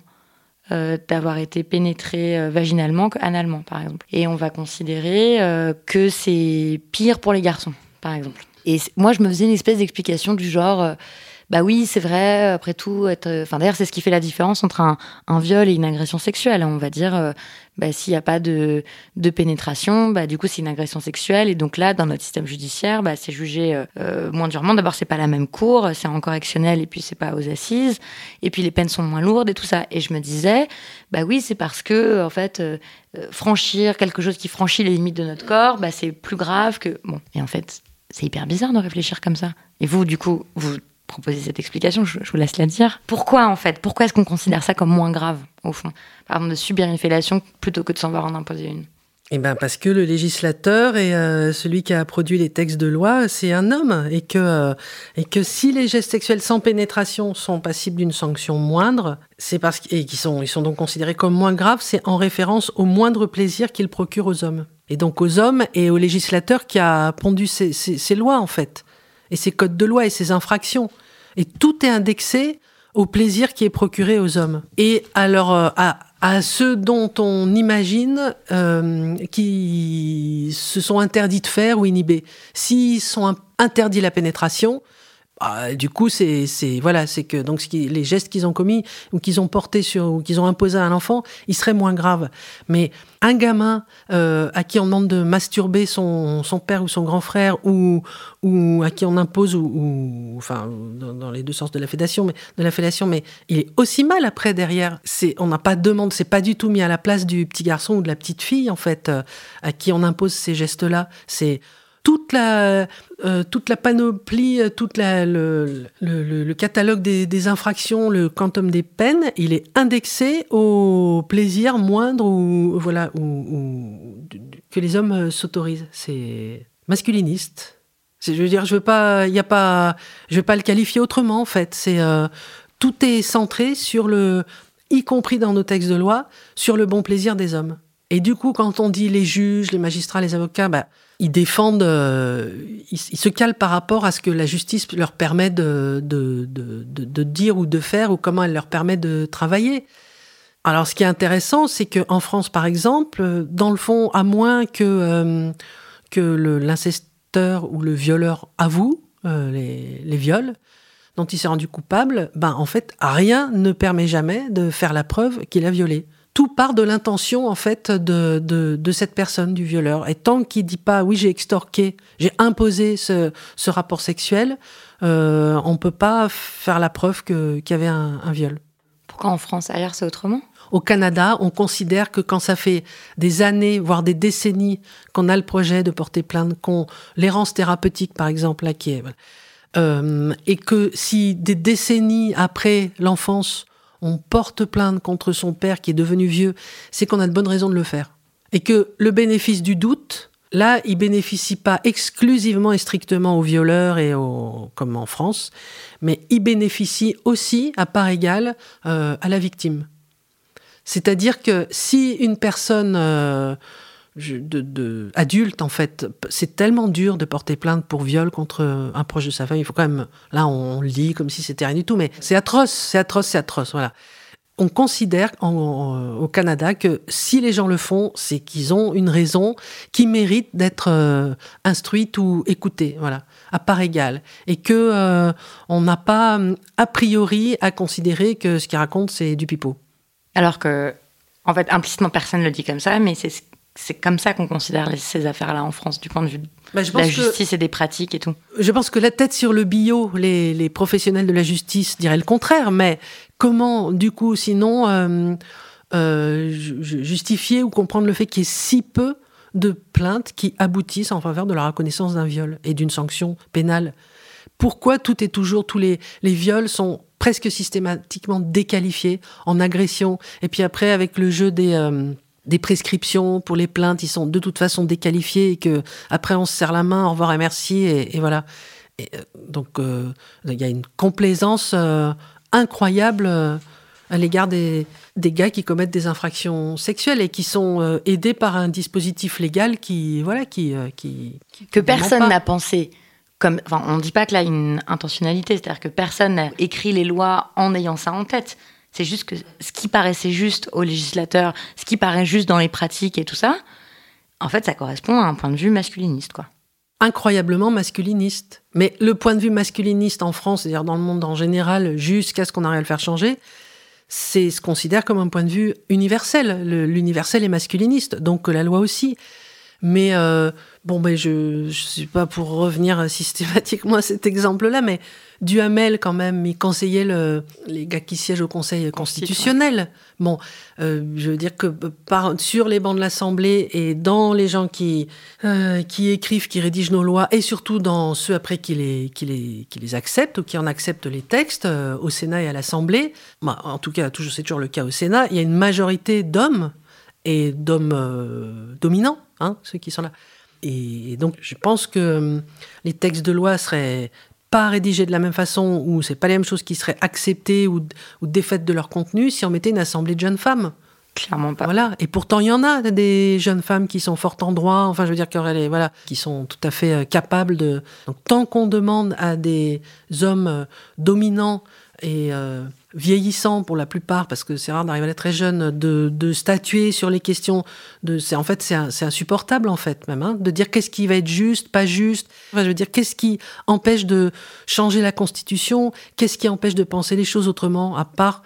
euh, d'avoir été pénétré euh, vaginalement qu'analement, par exemple. Et on va considérer euh, que c'est pire pour les garçons, par exemple. Et moi, je me faisais une espèce d'explication du genre, bah oui, c'est vrai, après tout, euh, Enfin, d'ailleurs, c'est ce qui fait la différence entre un, viol et une agression sexuelle. On va dire, euh, bah, s'il n'y a pas de, pénétration, bah, du coup, c'est une agression sexuelle. Et donc là, dans notre système judiciaire, bah, c'est jugé euh, moins durement. D'abord, c'est pas la même cour, c'est en correctionnel et puis c'est pas aux assises. Et puis les peines sont moins lourdes et tout ça. Et je me disais, bah oui, c'est parce que, en fait, franchir quelque chose qui franchit les limites de notre corps, c'est plus grave que. Bon. Et en fait, c'est hyper bizarre de réfléchir comme ça. Et vous, du coup, vous proposez cette explication, je, vous laisse la dire. Pourquoi, en fait? Pourquoi est-ce qu'on considère ça comme moins grave, au fond? Par exemple, de subir une fellation plutôt que de s'en voir en imposer une. Eh ben parce que le législateur et euh, celui qui a produit les textes de loi, c'est un homme. Et que euh, et que si les gestes sexuels sans pénétration sont passibles d'une sanction moindre, c'est parce qu'- et qui sont ils sont donc considérés comme moins graves, c'est en référence au moindre plaisir qu'ils procurent aux hommes. Et donc aux hommes et au législateur qui a pondu ces- ces lois en fait et ces codes de loi et ces infractions. Et tout est indexé au plaisir qui est procuré aux hommes. Et alors, euh, à, à ceux dont on imagine euh, qui se sont interdits de faire ou inhibés. S'ils sont interdits la pénétration, bah, du coup, c'est voilà, c'est que donc les gestes qu'ils ont commis ou qu'ils ont portés sur ou qu'ils ont imposés à un enfant, ils seraient moins graves. Mais un gamin euh, à qui on demande de masturber son, père ou son grand frère ou ou à qui on impose ou, ou enfin dans, les deux sens de la fellation, mais de la mais il est aussi mal après derrière. On n'a pas de demande, c'est pas du tout mis à la place du petit garçon ou de la petite fille en fait euh, à qui on impose ces gestes-là. C'est toute la, euh, toute la panoplie, euh, toute la, le, catalogue des, infractions, le quantum des peines, il est indexé au plaisir moindre ou, voilà, ou, que les hommes euh, s'autorisent. C'est masculiniste. Je veux dire, je veux pas, il y a pas, je veux pas le qualifier autrement en fait. C'est tout est centré sur le, y compris dans nos textes de loi, sur le bon plaisir des hommes. Et du coup, quand on dit les juges, les magistrats, les avocats, bah, ils défendent, euh, ils, se calent par rapport à ce que la justice leur permet de, de, de, de, dire ou de faire ou comment elle leur permet de travailler. Alors, ce qui est intéressant, c'est qu'en France, par exemple, dans le fond, à moins que, euh, que l'incesteur ou le violeur avoue euh, les, les viols, dont il s'est rendu coupable, ben en fait, rien ne permet jamais de faire la preuve qu'il a violé tout part de l'intention en fait de, de, cette personne, du violeur. Et tant qu'il dit pas oui j'ai extorqué, j'ai imposé ce, ce, rapport sexuel, euh, on peut pas faire la preuve qu'il y avait un, viol. Pourquoi en France Ailleurs c'est autrement? Au Canada, on considère que quand ça fait des années, voire des décennies, qu'on a le projet de porter plainte, qu'on l'errance thérapeutique, par exemple, là, qui est, euh, et que si des décennies après l'enfance, on porte plainte contre son père qui est devenu vieux, c'est qu'on a de bonnes raisons de le faire. Et que le bénéfice du doute, là, il bénéficie pas exclusivement et strictement aux violeurs et aux, comme en France, mais il bénéficie aussi à part égale euh, à la victime. C'est-à-dire que si une personne euh, de, adulte, en fait. C'est tellement dur de porter plainte pour viol contre un proche de sa famille. Il faut quand même, là, on, le dit comme si c'était rien du tout, mais c'est atroce, c'est atroce, c'est atroce, voilà. On considère au Canada que si les gens le font, c'est qu'ils ont une raison qui mérite d'être euh, instruite ou écoutée, voilà, à part égale, et que euh, on n'a pas a priori à considérer que ce qu'ils racontent c'est du pipeau. Alors que, en fait, implicitement personne ne le dit comme ça, mais c'est c'est comme ça qu'on considère ces affaires-là en France, du point de vue bah, de la justice et des pratiques et tout. Je pense que la tête sur le bio, les, professionnels de la justice diraient le contraire, mais comment, du coup, sinon, euh, euh, justifier ou comprendre le fait qu'il y ait si peu de plaintes qui aboutissent en faveur de la reconnaissance d'un viol et d'une sanction pénale? Pourquoi tout est toujours, tous les, les viols sont presque systématiquement déqualifiés en agression, et puis après, avec le jeu des... Euh, des prescriptions pour les plaintes, ils sont de toute façon déqualifiés et que après on se serre la main, au revoir et merci et, voilà. Euh, donc euh, il y a une complaisance euh, incroyable à l'égard des, des, gars qui commettent des infractions sexuelles et qui sont aidés par un dispositif légal qui voilà qui qui, que personne n'a pensé. Comme, enfin, on ne dit pas que là une intentionnalité, c'est-à-dire que personne n'a écrit les lois en ayant ça en tête. C'est juste que ce qui paraissait juste aux législateurs, ce qui paraît juste dans les pratiques et tout ça, en fait, ça correspond à un point de vue masculiniste, quoi. Incroyablement masculiniste. Mais le point de vue masculiniste en France, c'est-à-dire dans le monde en général, jusqu'à ce qu'on arrive à le faire changer, c'est se considère comme un point de vue universel. L'universel est masculiniste, donc la loi aussi. Mais euh, bon, ben je ne suis pas pour revenir systématiquement à cet exemple-là, mais Duhamel, quand même, il conseillait le, les gars qui siègent au Conseil constitutionnel. Bon, euh, je veux dire que par, sur les bancs de l'Assemblée et dans les gens qui, euh, qui écrivent, qui rédigent nos lois, et surtout dans ceux après qui les, qui les, qui les acceptent ou qui en acceptent les textes euh, au Sénat et à l'Assemblée, bah, en tout cas, c'est toujours le cas au Sénat, il y a une majorité d'hommes et d'hommes dominants, hein, ceux qui sont là. Et donc, je pense que les textes de loi seraient pas rédigés de la même façon, ou c'est pas les mêmes choses qui seraient acceptées ou, ou défaites de leur contenu si on mettait une assemblée de jeunes femmes. Clairement pas. Voilà. Et pourtant, il y en a des jeunes femmes qui sont fortes en droit, enfin, je veux dire, qui, les- voilà, qui sont tout à fait euh, capables de. Donc, tant qu'on demande à des hommes euh, dominants et euh, vieillissants pour la plupart, parce que c'est rare d'arriver à être très jeune, de, de statuer sur les questions, de, c'est en fait c'est insupportable en fait même, hein, de dire qu'est-ce qui va être juste, pas juste. Enfin, je veux dire, qu'est-ce qui empêche de changer la Constitution, qu'est-ce qui empêche de penser les choses autrement, à part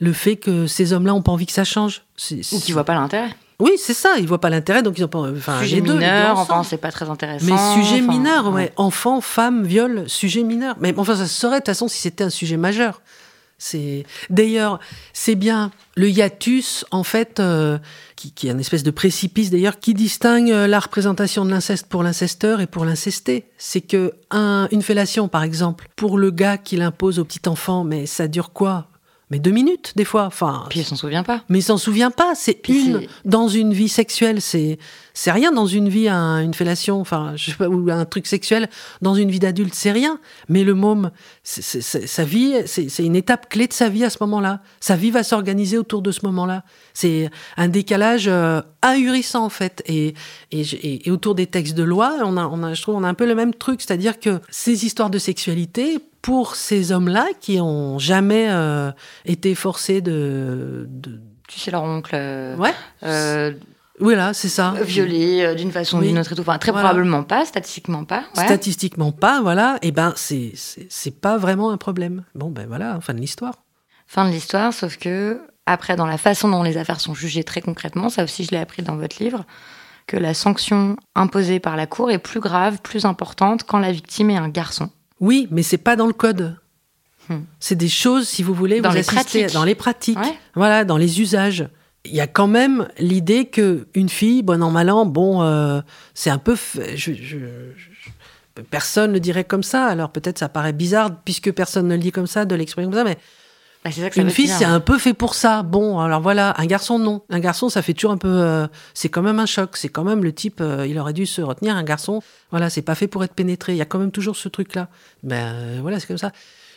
le fait que ces hommes-là n'ont pas envie que ça change? Ou qui voient pas l'intérêt. oui, c'est ça. Ils voient pas l'intérêt, donc ils ont pas. Enfin, sujet les deux, les mineur, ensemble. enfin, c'est pas très intéressant. Mais sujet enfin, mineur, ouais. Enfant, femme, viol, sujet mineur. Mais enfin, ça se saurait de toute façon si c'était un sujet majeur. D'ailleurs, c'est bien le hiatus en fait, euh, qui, est une espèce de précipice d'ailleurs, qui distingue euh, la représentation de l'inceste pour l'incesteur et pour l'incesté. C'est que un, une fellation, par exemple, pour le gars qui l'impose au petit enfant, mais ça dure quoi? Mais deux minutes des fois. Enfin, Puis elle s'en souvient pas. mais il s'en souvient pas. C'est une dans une vie sexuelle. C'est c'est rien dans une vie, un- une fellation, enfin, je sais pas, ou un truc sexuel dans une vie d'adulte, c'est rien. Mais le môme, sa vie, c'est une étape clé de sa vie à ce moment-là. Sa vie va s'organiser autour de ce moment-là. C'est un décalage euh, ahurissant en fait. Et, et, et- et autour des textes de loi, on a, on a, je trouve, on a un peu le même truc, c'est-à-dire que ces histoires de sexualité. Pour ces hommes-là qui ont jamais euh, été forcés de, de Tu sais, leur oncle. euh, Ouais. euh, Voilà, c'est ça. violé euh, d'une façon ou Oui. d'une autre et tout. Enfin, très Voilà. probablement pas, statistiquement pas. ouais. Statistiquement pas, voilà. Et ben, c'est c'est c'est pas vraiment un problème. Bon, ben voilà, fin de l'histoire. Fin de l'histoire, sauf que après, dans la façon dont les affaires sont jugées très concrètement, ça aussi je l'ai appris dans votre livre, que la sanction imposée par la Cour est plus grave, plus importante quand la victime est un garçon. Oui, mais c'est pas dans le code. Hmm. C'est des choses, si vous voulez, Dans vous les assistez pratiques. dans les pratiques. Ouais. Voilà, dans les usages. Il y a quand même l'idée que une fille, bon an mal an, bon, euh, c'est un peu, f- je, je- je- personne ne dirait comme ça. Alors peut-être ça paraît bizarre puisque personne ne le dit comme ça, de l'exprimer comme ça, mais Bah, ça que ça Une fille, c'est un peu fait pour ça. Bon, alors voilà, un garçon, non. Un garçon, ça fait toujours un peu. euh, c'est quand même un choc. C'est quand même le type, euh, il aurait dû se retenir. Un garçon, voilà, c'est pas fait pour être pénétré. Il y a quand même toujours ce truc-là. Ben euh, voilà, c'est comme ça.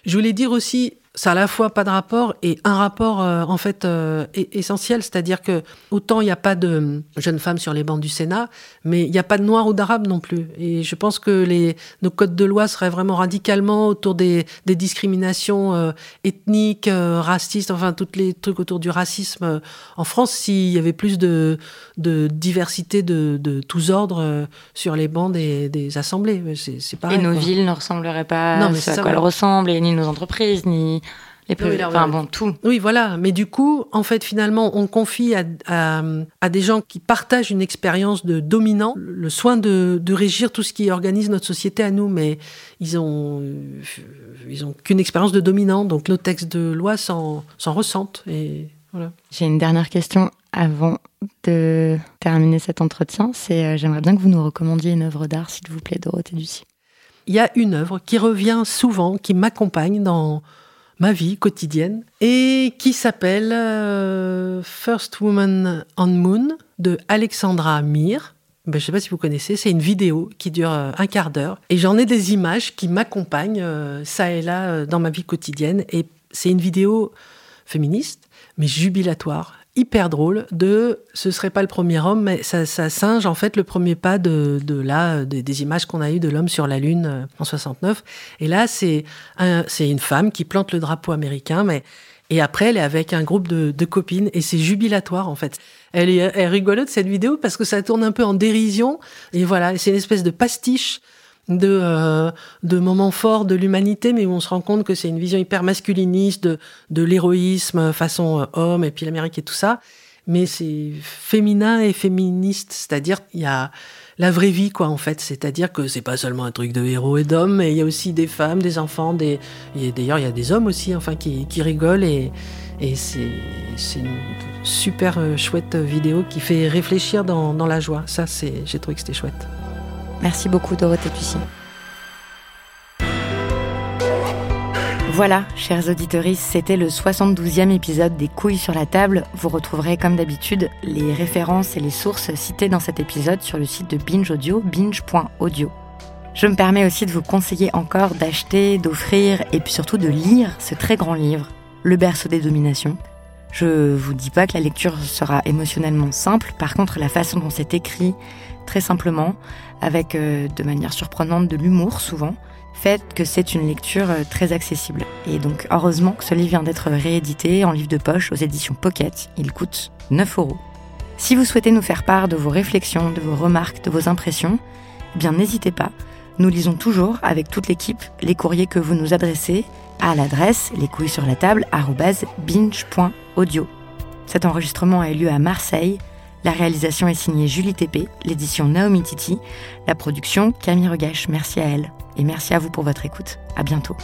Je voulais dire aussi, ça a à la fois pas de rapport et un rapport euh, en fait euh, e- essentiel, c'est-à-dire que autant il n'y a pas de jeunes femmes sur les bancs du Sénat, mais il n'y a pas de noirs ou d'arabes non plus. Et je pense que les, nos codes de loi seraient vraiment radicalement autour des, des discriminations euh, ethniques, euh, racistes, enfin tous les trucs autour du racisme euh, en France s'il y avait plus de, de diversité de, de tous ordres euh, sur les bancs des, des assemblées. C'est pareil. Et nos quoi. villes ne ressembleraient pas Non, mais à ça, quoi elles ressemblent, et ni nos entreprises, ni les là, Enfin bon, tout. Oui, voilà. Mais du coup, en fait, finalement, on confie à, à, à des gens qui partagent une expérience de dominant le soin de, de régir tout ce qui organise notre société à nous. Mais ils ont, euh, ils ont qu'une expérience de dominant. Donc, nos textes de loi s'en s'en ressentent. Et voilà. J'ai une dernière question avant de terminer cet entretien. C'est euh, j'aimerais bien que vous nous recommandiez une œuvre d'art, s'il vous plaît, Dorothée Ducy. Il y a une œuvre qui revient souvent, qui m'accompagne dans ma vie quotidienne et qui s'appelle euh, First Woman on Moon de Alexandra Mir. Ben, je ne sais pas si vous connaissez, c'est une vidéo qui dure euh, un quart d'heure et j'en ai des images qui m'accompagnent euh, ça et là dans ma vie quotidienne et c'est une vidéo féministe mais jubilatoire hyper drôle de ce serait pas le premier homme mais ça, ça singe en fait le premier pas de, de là des, images qu'on a eues de l'homme sur la lune euh, en 69 et là c'est un, c'est une femme qui plante le drapeau américain mais et après elle est avec un groupe de, copines et c'est jubilatoire en fait. Elle est, elle est rigolote cette vidéo parce que ça tourne un peu en dérision et voilà c'est une espèce de pastiche de, euh, de moments forts de l'humanité, mais où on se rend compte que c'est une vision hyper masculiniste de, de l'héroïsme façon euh, homme, et puis l'Amérique et tout ça. Mais c'est féminin et féministe, c'est-à-dire il y a la vraie vie, quoi, en fait. C'est-à-dire que c'est pas seulement un truc de héros et d'hommes, mais il y a aussi des femmes, des enfants, des... et d'ailleurs il y a des hommes aussi, enfin, qui, qui rigolent et, et c'est une super euh, chouette vidéo qui fait réfléchir dans, dans la joie. Ça, j'ai trouvé que c'était chouette. Merci beaucoup, Dorothée Ducy. Voilà, chers auditeurs, c'était le 72e épisode des couilles sur la table. Vous retrouverez comme d'habitude les références et les sources citées dans cet épisode sur le site de Binge Audio, binge.audio. Je me permets aussi de vous conseiller encore d'acheter, d'offrir et puis surtout de lire ce très grand livre, Le berceau des dominations. Je vous dis pas que la lecture sera émotionnellement simple, par contre la façon dont c'est écrit, très simplement, avec euh, de manière surprenante de l'humour souvent, fait que c'est une lecture euh, très accessible. Et donc heureusement que ce livre vient d'être réédité en livre de poche aux éditions Pocket. Il coûte 9 euros. Si vous souhaitez nous faire part de vos réflexions, de vos remarques, de vos impressions, eh bien n'hésitez pas. Nous lisons toujours avec toute l'équipe les courriers que vous nous adressez à l'adresse les couilles sur la table binge.audio. Cet enregistrement a eu lieu à Marseille. La réalisation est signée Julie TP, l'édition Naomi Titi, la production Camille Regache. Merci à elle et merci à vous pour votre écoute. À bientôt.